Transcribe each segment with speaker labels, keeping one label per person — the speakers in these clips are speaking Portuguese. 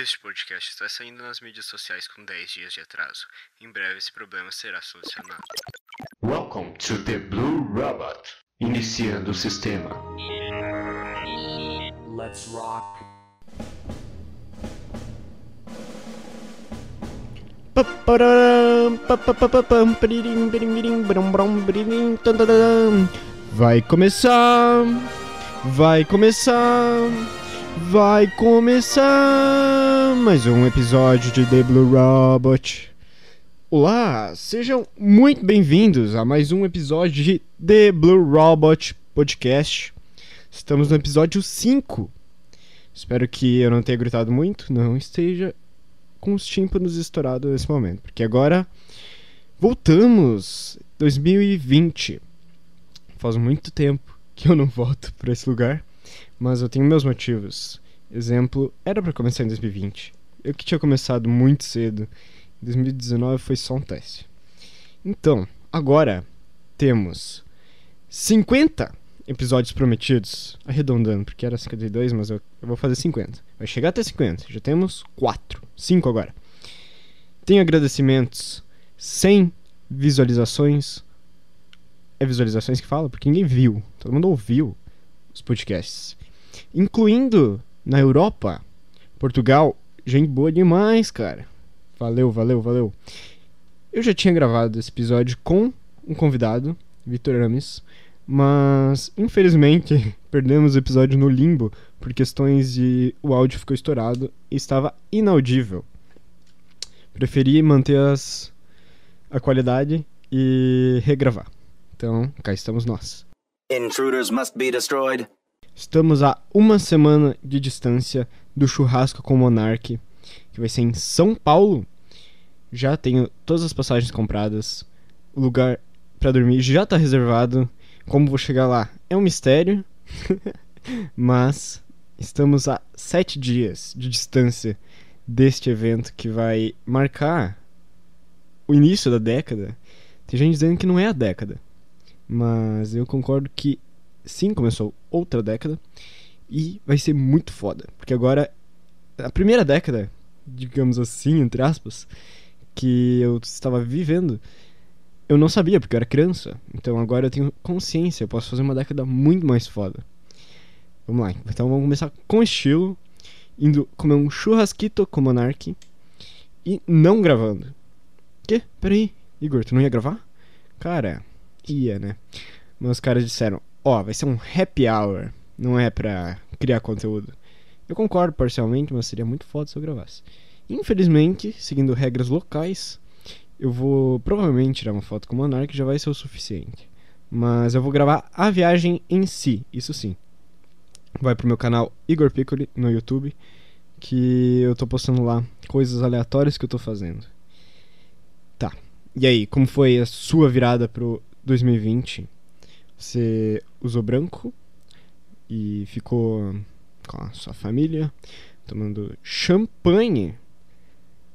Speaker 1: Este podcast está saindo nas mídias sociais com 10 dias de atraso. Em breve esse problema será solucionado.
Speaker 2: Welcome to the Blue Robot. Iniciando o sistema.
Speaker 3: Let's rock.
Speaker 4: Vai começar, vai começar, vai começar mais um episódio de The Blue Robot. Olá, sejam muito bem-vindos a mais um episódio de The Blue Robot Podcast. Estamos no episódio 5. Espero que eu não tenha gritado muito, não esteja com os tímpanos estourados nesse momento, porque agora voltamos 2020. Faz muito tempo que eu não volto para esse lugar, mas eu tenho meus motivos. Exemplo, era para começar em 2020. Eu que tinha começado muito cedo. Em 2019 foi só um teste. Então, agora temos 50 episódios prometidos, arredondando, porque era 52, mas eu, eu vou fazer 50. Vai chegar até 50. Já temos 4, 5 agora. Tenho agradecimentos 100 visualizações. É visualizações que fala? Porque ninguém viu. Todo mundo ouviu os podcasts. Incluindo na Europa, Portugal. Gente boa demais, cara. Valeu, valeu, valeu. Eu já tinha gravado esse episódio com um convidado, Vitor Ames, mas infelizmente perdemos o episódio no limbo por questões de o áudio ficou estourado e estava inaudível. Preferi manter as, a qualidade e regravar. Então, cá estamos nós.
Speaker 3: Intruders must be destroyed.
Speaker 4: Estamos a uma semana de distância do churrasco com o Monark, que vai ser em São Paulo. Já tenho todas as passagens compradas. O lugar para dormir já está reservado. Como vou chegar lá é um mistério. Mas estamos a sete dias de distância deste evento que vai marcar o início da década. Tem gente dizendo que não é a década. Mas eu concordo que sim, começou outra década. E vai ser muito foda. Porque agora, a primeira década, digamos assim, entre aspas, que eu estava vivendo, eu não sabia, porque eu era criança. Então agora eu tenho consciência, eu posso fazer uma década muito mais foda. Vamos lá, então vamos começar com estilo, indo comer um churrasquito com Monark e não gravando. Quê? Peraí, Igor, tu não ia gravar? Cara, ia, né? Meus caras disseram, ó, vai ser um happy hour, não é pra criar conteúdo. Eu concordo parcialmente, mas seria muito foda se eu gravasse. Infelizmente, seguindo regras locais, eu vou provavelmente tirar uma foto com o Monark, já vai ser o suficiente. Mas eu vou gravar a viagem em si, isso sim. Vai pro meu canal Igor Piccoli no YouTube, que eu tô postando lá coisas aleatórias que eu tô fazendo. Tá. E aí, como foi a sua virada pro 2020? Você usou branco e ficou com a sua família, tomando champanhe,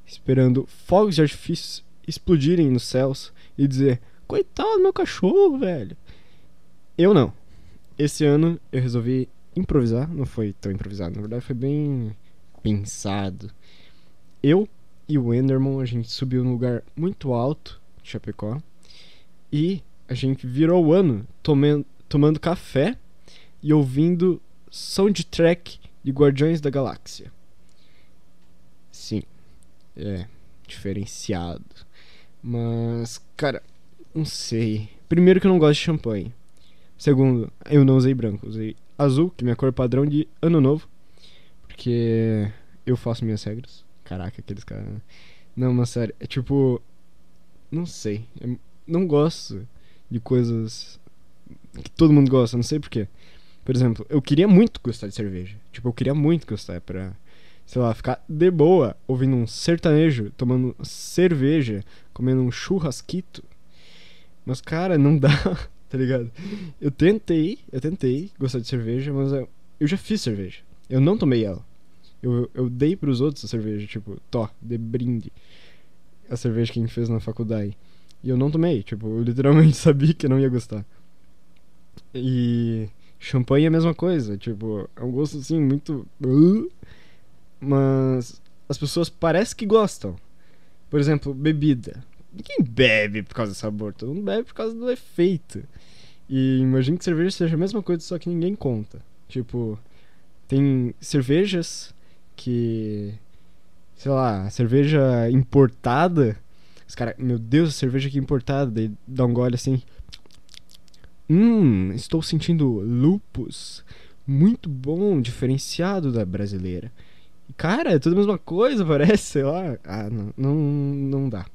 Speaker 4: esperando fogos de artifício explodirem nos céus e dizer: Coitado do meu cachorro, velho. Eu não. Esse ano eu resolvi improvisar. Não foi tão improvisado, na verdade foi bem pensado. Eu e o Enderman, a gente subiu num lugar muito alto de Chapecó. E a gente virou o ano tomando, tomando café e ouvindo soundtrack de Guardiões da Galáxia. Sim, é diferenciado. Mas, cara, não sei. Primeiro que eu não gosto de champanhe. Segundo, eu não usei branco, usei azul, que é minha cor padrão de ano novo. Porque eu faço minhas regras. Caraca, aqueles caras. Né? Não, mas sério, é tipo. Não sei. Eu não gosto de coisas que todo mundo gosta, não sei porquê. Por exemplo, eu queria muito gostar de cerveja. Tipo, eu queria muito gostar pra sei lá, ficar de boa ouvindo um sertanejo, tomando cerveja, comendo um churrasquito. Mas, cara, não dá, tá ligado? Eu tentei, eu tentei gostar de cerveja, mas eu, eu já fiz cerveja. Eu não tomei ela. Eu, eu dei pros outros a cerveja, tipo, tó, de brinde. A cerveja que a gente fez na faculdade. E eu não tomei, tipo, eu literalmente sabia que não ia gostar. E champanhe é a mesma coisa, tipo, é um gosto assim muito. Uh, mas as pessoas parecem que gostam. Por exemplo, bebida. Ninguém bebe por causa do sabor, todo mundo bebe por causa do efeito. E imagino que cerveja seja a mesma coisa, só que ninguém conta. Tipo, tem cervejas que. Sei lá, cerveja importada. Os caras, meu Deus, cerveja aqui importada. Daí dá um gole assim. Hum, estou sentindo lupus. Muito bom, diferenciado da brasileira. Cara, é tudo a mesma coisa, parece, sei lá. Ah, não, não, não dá.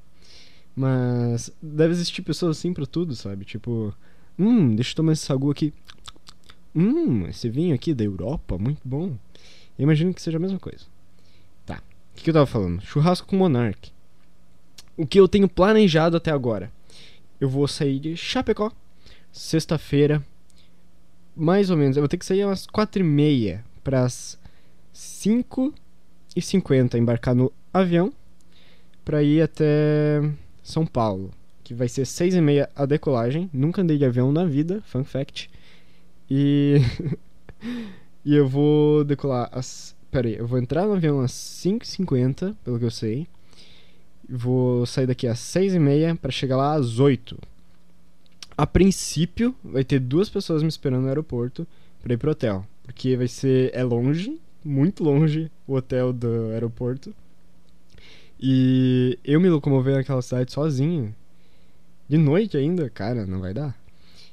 Speaker 4: Mas deve existir pessoas assim pra tudo, sabe? Tipo, hum, deixa eu tomar esse sagu aqui. Hum, esse vinho aqui da Europa, muito bom. Eu imagino que seja a mesma coisa. Tá. O que, que eu tava falando? Churrasco com Monark. O que eu tenho planejado até agora? Eu vou sair de Chapecó, sexta-feira, mais ou menos. Eu vou ter que sair às quatro e meia para as 5 e 50 embarcar no avião para ir até São Paulo, que vai ser 6 e meia a decolagem. Nunca andei de avião na vida, fun fact. E e eu vou decolar às Pera aí, eu vou entrar no avião às 5h50, pelo que eu sei. Vou sair daqui às 6h30 para chegar lá às 8 A princípio, vai ter duas pessoas me esperando no aeroporto pra ir pro hotel. Porque vai ser. É longe, muito longe o hotel do aeroporto. E eu me locomover naquela cidade sozinho, de noite ainda, cara, não vai dar.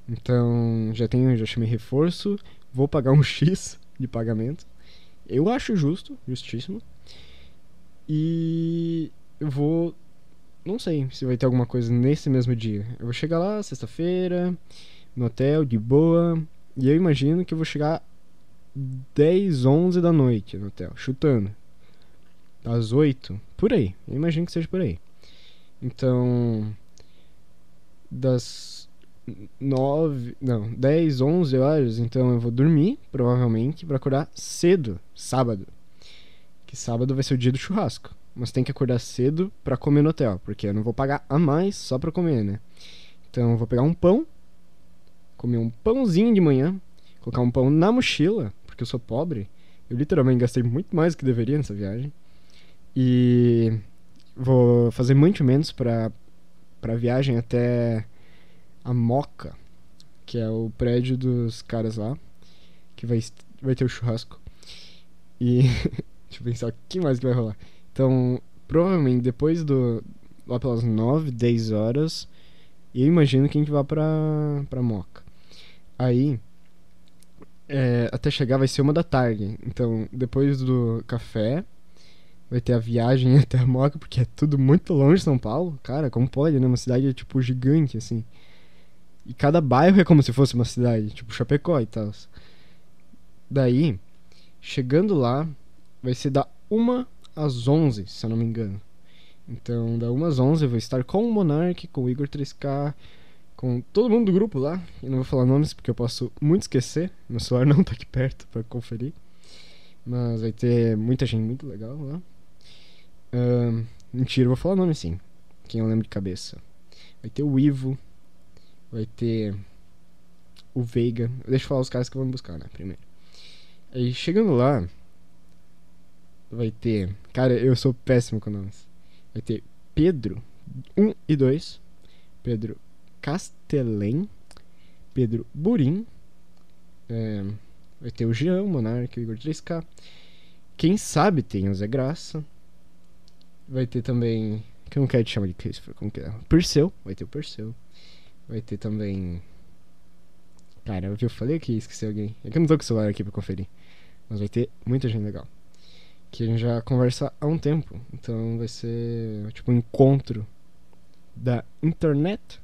Speaker 4: Então, já tenho, já chamei reforço, vou pagar um X de pagamento. Eu acho justo, justíssimo. E eu vou não sei se vai ter alguma coisa nesse mesmo dia. Eu vou chegar lá sexta-feira, no hotel, de boa. E eu imagino que eu vou chegar 10, 11 da noite no hotel, chutando. Às 8, por aí. Eu imagino que seja por aí. Então, das 9, não, 10, 11 horas, então eu vou dormir, provavelmente, pra acordar cedo, sábado. Que sábado vai ser o dia do churrasco. Mas tem que acordar cedo pra comer no hotel, porque eu não vou pagar a mais só pra comer, né? Então eu vou pegar um pão, comer um pãozinho de manhã, colocar um pão na mochila, porque eu sou pobre. Eu literalmente gastei muito mais do que deveria nessa viagem. E vou fazer muito menos pra, pra viagem até a Moca, que é o prédio dos caras lá, que vai, vai ter o churrasco. E deixa eu pensar o que mais que vai rolar. Então, provavelmente depois do. lá pelas 9, 10 horas, eu imagino que a gente vá pra, pra Moca. Aí, é, até chegar vai ser uma da tarde. Então, depois do café, vai ter a viagem até a Moca, porque é tudo muito longe de São Paulo. Cara, como pode, né? Uma cidade, tipo, gigante, assim. E cada bairro é como se fosse uma cidade, tipo Chapecó e tal. Daí, chegando lá, vai ser da 1 às 11, se eu não me engano. Então, da 1 às 11 eu vou estar com o Monark, com o Igor 3K, com todo mundo do grupo lá. Eu não vou falar nomes porque eu posso muito esquecer. Meu celular não tá aqui perto pra conferir. Mas vai ter muita gente muito legal lá. Ahn, mentira, eu vou falar nome sim. Quem eu lembro de cabeça. Vai ter o Ivo. Vai ter o Veiga. Deixa eu falar os caras que vão me buscar, né? Primeiro. Aí chegando lá. Vai ter. Cara, eu sou péssimo com nomes. Vai ter Pedro 1 e 2. Pedro Castelém. Pedro Burim. É, vai ter o Jean, o o Igor 3K. Quem sabe tem o Zé Graça. Vai ter também. Que eu não quero te chamar de Christopher, como que é? Perseu. Vai ter o Perseu. Vai ter também. Cara, que eu falei aqui, esqueci alguém. É que eu não tô com o celular aqui pra conferir. Mas vai ter muita gente legal. Que a gente já conversa há um tempo. Então vai ser tipo um encontro da internet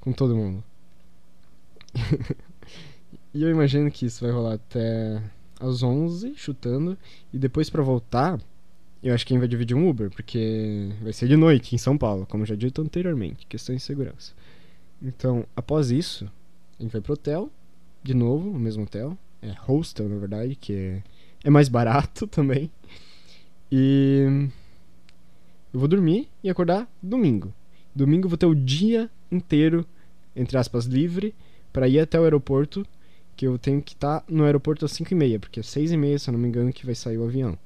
Speaker 4: com todo mundo. e eu imagino que isso vai rolar até às 11, chutando. E depois pra voltar, eu acho que a gente vai dividir um Uber, porque vai ser de noite em São Paulo, como já dito anteriormente, questão de segurança. Então, após isso, a gente vai pro hotel, de novo, o mesmo hotel. É hostel, na verdade, que é, é mais barato também. E eu vou dormir e acordar domingo. Domingo eu vou ter o dia inteiro, entre aspas, livre para ir até o aeroporto, que eu tenho que estar no aeroporto às 5 e meia, porque às 6 e meia, se eu não me engano, que vai sair o avião.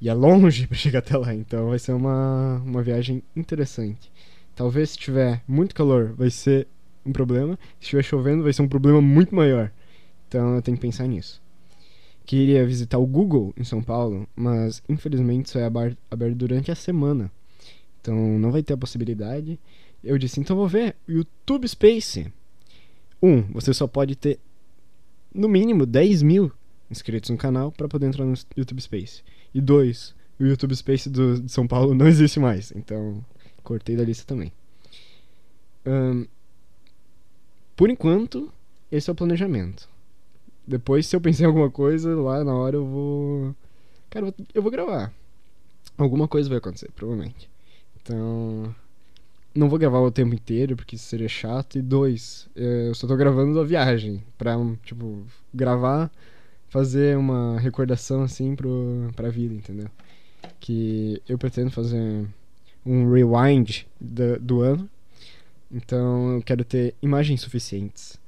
Speaker 4: E é longe pra chegar até lá, então vai ser uma, uma viagem interessante. Talvez se tiver muito calor vai ser um problema, se estiver chovendo vai ser um problema muito maior. Então eu tenho que pensar nisso. Queria visitar o Google em São Paulo, mas infelizmente só é aberto durante a semana. Então não vai ter a possibilidade. Eu disse, então vou ver o YouTube Space. Um, você só pode ter no mínimo 10 mil inscritos no canal para poder entrar no YouTube Space. E dois, o YouTube Space do, de São Paulo não existe mais. Então cortei da lista também. Ahn, por enquanto, esse é o planejamento. Depois, se eu pensar em alguma coisa, lá na hora eu vou. Cara, eu vou- gravar. Alguma coisa vai acontecer, provavelmente. Então. Não vou gravar o tempo inteiro, porque isso seria chato. E dois, eh, eu só tô gravando a viagem. Pra, tipo, gravar, fazer uma recordação assim pro, pra vida, entendeu? Que eu pretendo fazer um rewind da- do ano. Então eu quero ter imagens suficientes.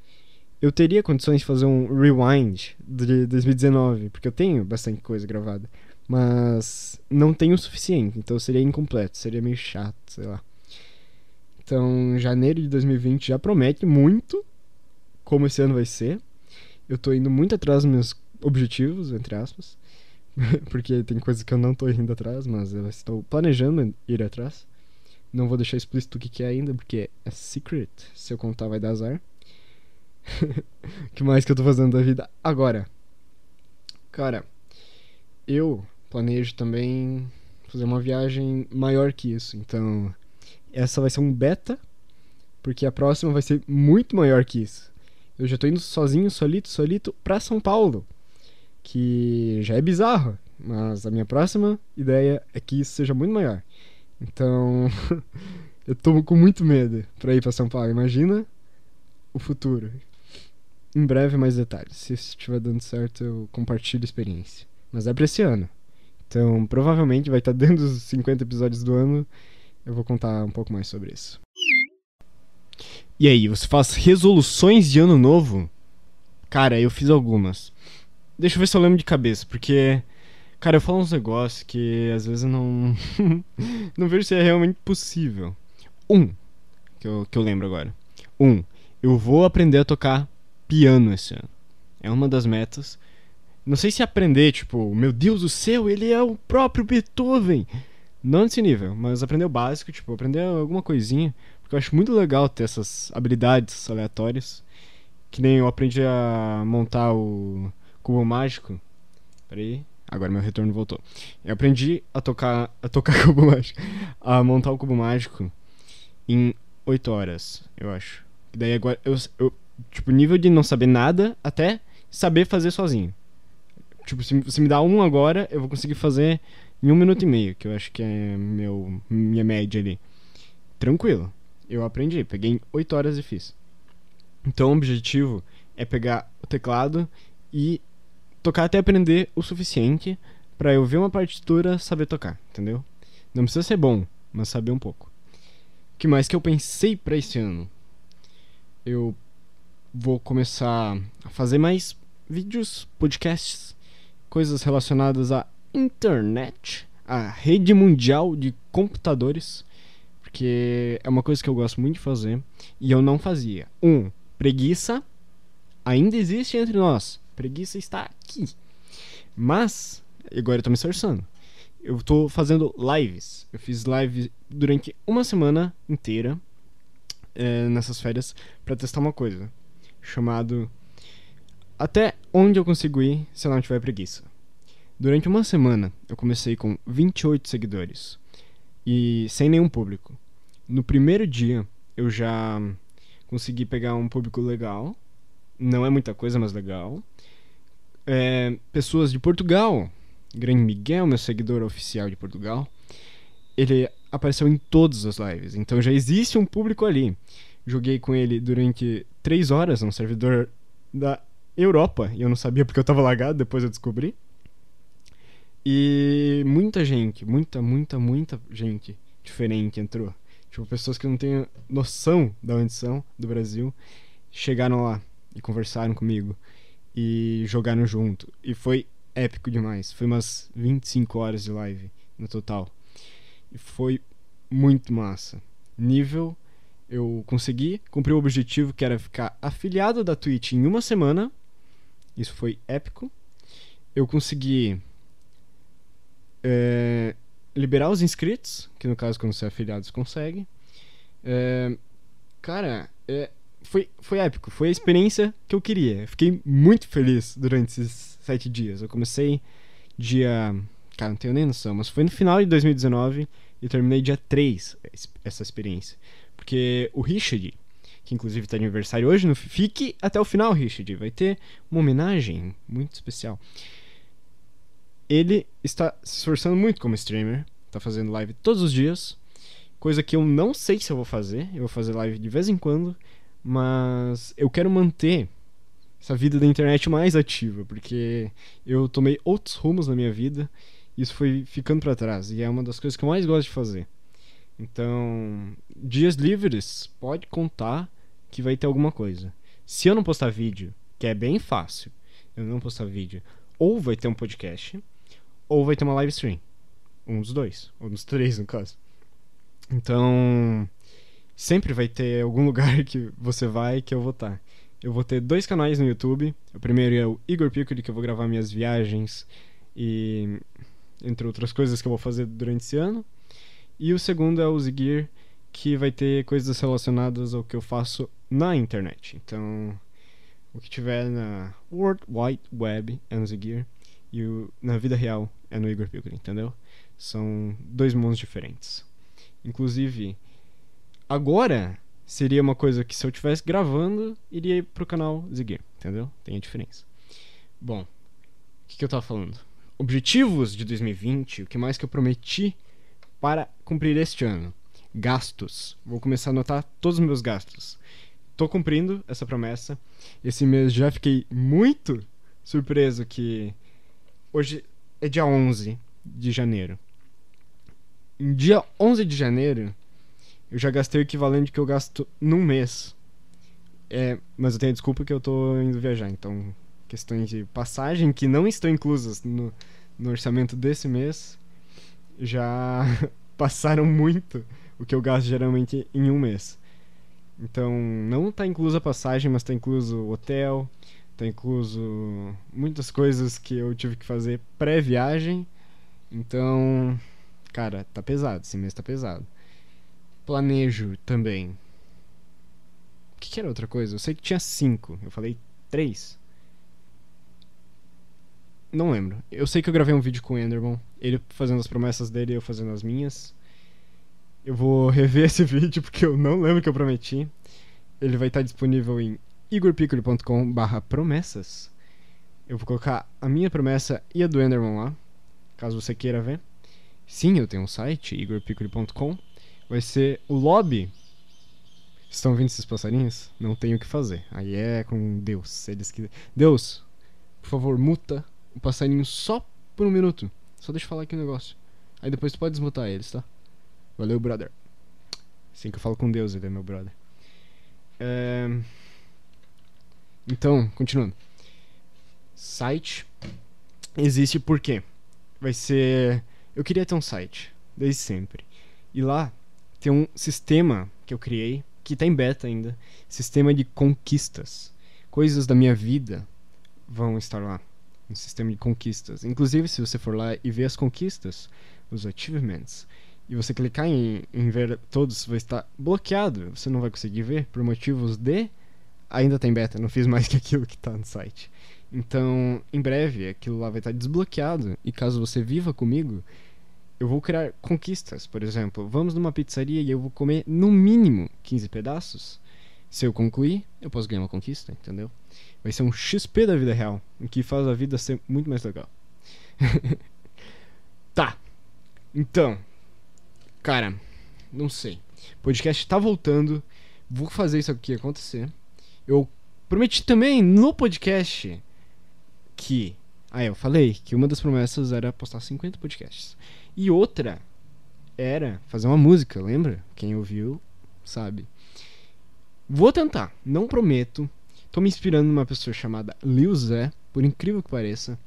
Speaker 4: Eu teria condições de fazer um rewind de 2019, porque eu tenho bastante coisa gravada. Mas não tenho o suficiente, então seria incompleto, seria meio chato, sei lá. Então, janeiro de 2020 já promete muito como esse ano vai ser. Eu tô indo muito atrás dos meus objetivos, entre aspas. porque tem coisas que eu não tô indo atrás, mas eu estou planejando ir atrás. Não vou deixar explícito o que, que é ainda, porque é secret. Se eu contar, vai dar azar. Que mais que eu tô fazendo da vida agora? Cara, eu planejo também fazer uma viagem maior que isso. Então, essa vai ser um beta, porque a próxima vai ser muito maior que isso. Eu já tô indo sozinho, solito, solito pra São Paulo, que já é bizarro, mas a minha próxima ideia é que isso seja muito maior. Então, eu tô com muito medo pra ir pra São Paulo. Imagina o futuro. Em breve, mais detalhes. Se estiver dando certo, eu compartilho a experiência. Mas é pra esse ano. Então, provavelmente vai estar dentro dos 50 episódios do ano. Eu vou contar um pouco mais sobre isso. E aí, você faz resoluções de ano novo? Cara, eu fiz algumas. Deixa eu ver se eu lembro de cabeça, porque. Cara, eu falo uns negócios que às vezes eu não. não vejo se é realmente possível. Um, que eu, que eu lembro agora. Um, eu vou aprender a tocar piano esse ano. É uma das metas. Não sei se aprender, tipo, meu Deus do céu, ele é o próprio Beethoven. Não nesse nível, mas aprender o básico, tipo, aprender alguma coisinha. Porque eu acho muito legal ter essas habilidades aleatórias. Que nem eu aprendi a montar o cubo mágico. Peraí. Agora meu retorno voltou. Eu aprendi a tocar. a tocar cubo mágico. A montar o cubo mágico em 8 horas, eu acho. E daí agora eu, eu. Tipo, nível de não saber nada até saber fazer sozinho. Tipo, se, se me dá um agora, eu vou conseguir fazer em um minuto e meio, que eu acho que é meu, minha média ali. Tranquilo. Eu aprendi, peguei em 8 horas e fiz. Então o objetivo é pegar o teclado e tocar até aprender o suficiente pra eu ver uma partitura saber tocar, entendeu? Não precisa ser bom, mas saber um pouco. O que mais que eu pensei pra esse ano? Eu vou começar a fazer mais vídeos, podcasts, coisas relacionadas à internet, à rede mundial de computadores, porque é uma coisa que eu gosto muito de fazer e eu não fazia. Um, preguiça ainda existe entre nós. Preguiça está aqui. Mas, agora eu tô me esforçando. Eu tô fazendo lives. Eu fiz live durante uma semana inteira eh, nessas férias pra testar uma coisa. Chamado Até onde eu consigo ir se eu não tiver preguiça. Durante uma semana eu comecei com 28 seguidores e sem nenhum público. No primeiro dia eu já consegui pegar um público legal. Não é muita coisa, mas legal. É, pessoas de Portugal. Grande Miguel, meu seguidor oficial de Portugal. Ele apareceu em todas as lives. Então já existe um público ali. Joguei com ele durante 3 horas num servidor da Europa. E eu não sabia porque eu tava lagado, depois eu descobri. E muita gente, muita, muita, muita gente diferente entrou. Tipo, pessoas que não têm noção da onde são, do Brasil, chegaram lá e conversaram comigo e jogaram junto. E foi épico demais. Foi umas 25 horas de live no total. E foi muito massa. Nível, eu consegui cumprir o objetivo que era ficar afiliado da Twitch em uma semana. Isso foi épico. Eu consegui é, liberar os inscritos, que no caso quando você é afiliado você consegue. É, cara, é, foi, foi épico. Foi a experiência que eu queria. Fiquei muito feliz durante esses sete dias. Eu comecei dia. Cara, não tenho nem noção, mas foi no final de 2019 e terminei dia 3 essa experiência. Porque o Richard, que inclusive está de aniversário hoje, no, fique até o final, Richard. Vai ter uma homenagem muito especial. Ele está se esforçando muito como streamer, está fazendo live todos os dias, coisa que eu não sei se eu vou fazer. Eu vou fazer live de vez em quando, mas eu quero manter essa vida da internet mais ativa, porque eu tomei outros rumos na minha vida e isso foi ficando para trás, e é uma das coisas que eu mais gosto de fazer. Então, dias livres, pode contar que vai ter alguma coisa. Se eu não postar vídeo, que é bem fácil, eu não postar vídeo, ou vai ter um podcast, ou vai ter uma live stream. Um dos dois, ou dos três no caso. Então, sempre vai ter algum lugar que você vai que eu vou estar. Eu vou ter dois canais no YouTube. O primeiro é o Igor Piccoli, que eu vou gravar minhas viagens e entre outras coisas que eu vou fazer durante esse ano. E o segundo é o Zigir, que vai ter coisas relacionadas ao que eu faço na internet. Então, o que tiver na World Wide Web é no Zigir e o, na vida real é no Igor Piccoli, entendeu? São dois mundos diferentes. Inclusive, Agora, seria uma coisa que se eu estivesse gravando, iria pro canal Zigir, entendeu? Tem a diferença. Bom, o que, que eu tava falando? Objetivos de 2020, o que mais que eu prometi para cumprir este ano? Gastos. Vou começar a anotar todos os meus gastos. Tô cumprindo essa promessa. Esse mês já fiquei muito surpreso que hoje é dia 11 de janeiro. Em dia 11 de janeiro, eu já gastei o equivalente que eu gasto num mês. É, mas eu tenho desculpa que eu tô indo viajar, então questões de passagem que não estão inclusas no, no orçamento desse mês já passaram muito o que eu gasto geralmente em um mês. Então não está inclusa a passagem, mas está incluso o hotel, está incluso muitas coisas que eu tive que fazer pré-viagem. Então, cara, tá pesado, esse mês tá pesado planejo também. O que, que, era outra coisa? Eu sei que tinha cinco. Eu falei três. Não lembro. Eu sei que eu gravei um vídeo com o Enderman. Ele fazendo as promessas dele e eu fazendo as minhas. Eu vou rever esse vídeo porque eu não lembro o que eu prometi. Ele vai estar disponível em igorpiccoli.com barra promessas. Eu vou colocar a minha promessa e a do Enderman lá. Caso você queira ver. Sim, eu tenho um site, igorpiccoli.com vai ser o lobby. Estão vendo esses passarinhos? Não tem o que fazer. Aí é com Deus. Eles quiserem. Deus, por favor, muta o passarinho só por um minuto. Só deixa eu falar aqui um negócio. Aí depois tu pode desmutar eles, tá? Valeu, brother. Assim que eu falo com Deus, ele é meu brother. É... Então, continuando. Site existe porque vai ser. Eu queria ter um site, desde sempre. E lá tem um sistema que eu criei, que está em beta ainda, sistema de conquistas. Coisas da minha vida vão estar lá. Um sistema de conquistas. Inclusive, se você for lá e ver as conquistas, os achievements, e você clicar em, em ver todos, vai estar bloqueado. Você não vai conseguir ver por motivos de. Ainda está em beta, não fiz mais que aquilo que está no site. Então, em breve, aquilo lá vai estar desbloqueado. E caso você viva comigo, eu vou criar conquistas, por exemplo. Vamos numa pizzaria e eu vou comer no mínimo 15 pedaços. Se eu concluir, eu posso ganhar uma conquista, entendeu? Vai ser um XP da vida real, o que faz a vida ser muito mais legal. tá. Então, cara, não sei. O podcast tá voltando. Vou fazer isso aqui acontecer. Eu prometi também no podcast que. Ah, eu falei que uma das promessas era postar 50 podcasts. E outra era fazer uma música, lembra? Quem ouviu sabe. Vou tentar, não prometo. Tô me inspirando numa pessoa chamada Lil Zé, por incrível que pareça.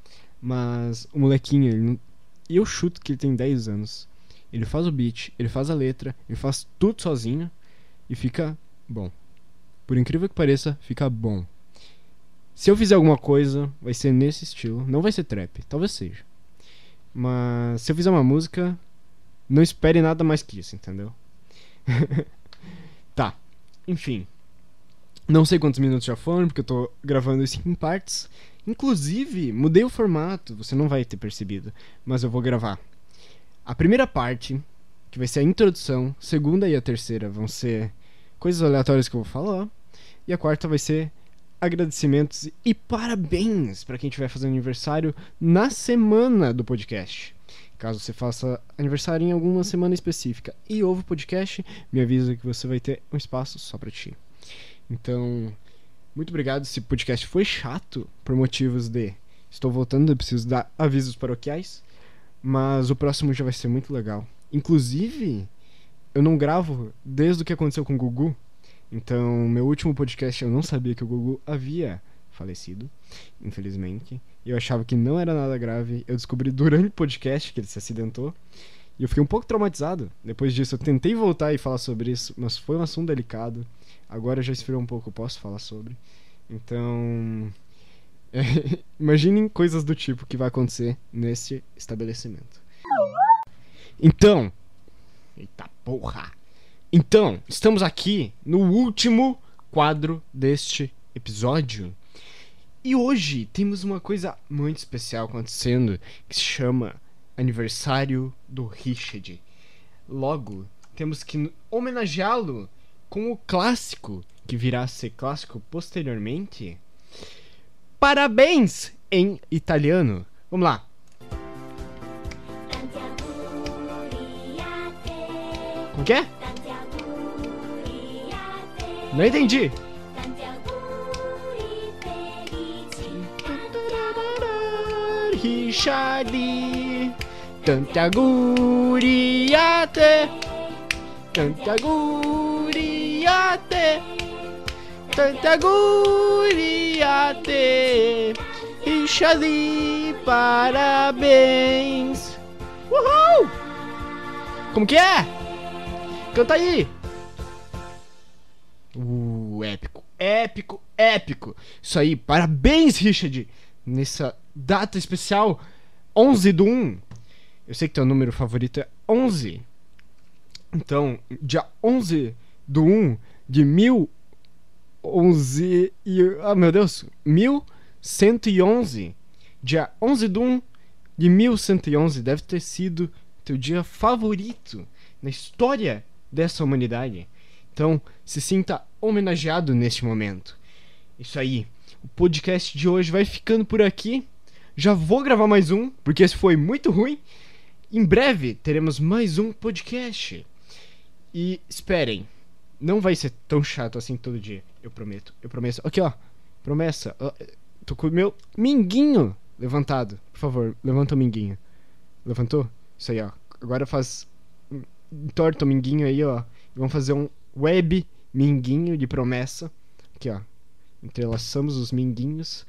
Speaker 4: Mas o molequinho, ele não... eu chuto que ele tem 10 anos. Ele faz o beat, ele faz a letra, ele faz tudo sozinho e fica bom. Por incrível que pareça, fica bom. Se eu fizer alguma coisa, vai ser nesse estilo. Não vai ser trap, talvez seja. Mas se eu fizer uma música, não espere nada mais que isso, entendeu? tá, enfim. Não sei quantos minutos já foram, porque eu tô gravando isso em partes. Inclusive, mudei o formato, você não vai ter percebido, mas eu vou gravar. A primeira parte, que vai ser a introdução, segunda e a terceira vão ser coisas aleatórias que eu vou falar, e a quarta vai ser agradecimentos e parabéns para quem estiver fazendo aniversário na semana do podcast. Caso você faça aniversário em alguma semana específica e ouve o podcast, me avisa que você vai ter um espaço só para ti. Então, muito obrigado. Esse podcast foi chato por motivos de estou voltando, eu preciso dar avisos paroquiais, mas o próximo já vai ser muito legal. Inclusive, eu não gravo desde o que aconteceu com o Gugu. Então, meu último podcast eu não sabia que o Gugu havia falecido, infelizmente. Eu achava que não era nada grave. Eu descobri durante o podcast que ele se acidentou. E eu fiquei um pouco traumatizado. Depois disso, eu tentei voltar e falar sobre isso, mas foi um assunto delicado. Agora já esfriou um pouco, eu posso falar sobre. Então. É, imaginem coisas do tipo que vai acontecer nesse estabelecimento. Então. Eita porra! Então, estamos aqui no último quadro deste episódio. E hoje temos uma coisa muito especial acontecendo que se chama Aniversário do Richard. Logo, temos que homenageá-lo com o clássico, que virá a ser clássico posteriormente. Parabéns em italiano. Vamos lá. Como que é? Não entendi. Richard, tanti auguri a te, tanti auguri tanti auguri a te, Richard, parabéns. Uhul! Como que é? Canta aí. Uh, épico, épico, épico. Isso aí, parabéns, Richard, nessa data especial 11 do 1. Eu sei que teu número favorito é 11. Então, dia 11 do 1 de 1011 e ah meu Deus, 1111. Dia 11 do 1 de 1111 deve ter sido teu dia favorito na história dessa humanidade. Então, se sinta homenageado neste momento. Isso aí. O podcast de hoje vai ficando por aqui. Já vou gravar mais um, porque esse foi muito ruim. Em breve teremos mais um podcast. E esperem, não vai ser tão chato assim todo dia, eu prometo. Eu prometo. Aqui, ó. Promessa. Tô com o meu minguinho levantado. Por favor, levanta o minguinho. Levantou? Isso aí, ó. Agora faz. Entorta o minguinho aí, ó. E vamos fazer um web minguinho de promessa. Aqui, ó. Entrelaçamos os minguinhos.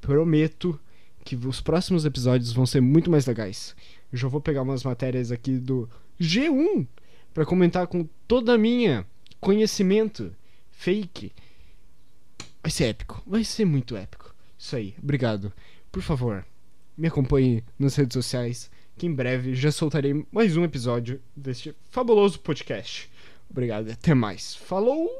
Speaker 4: Prometo que os próximos episódios vão ser muito mais legais. Eu já vou pegar umas matérias aqui do G1 para comentar com toda a minha conhecimento fake. Vai ser épico, vai ser muito épico. Isso aí, obrigado. Por favor, me acompanhe nas redes sociais, que em breve já soltarei mais um episódio deste fabuloso podcast. Obrigado, até mais. Falou!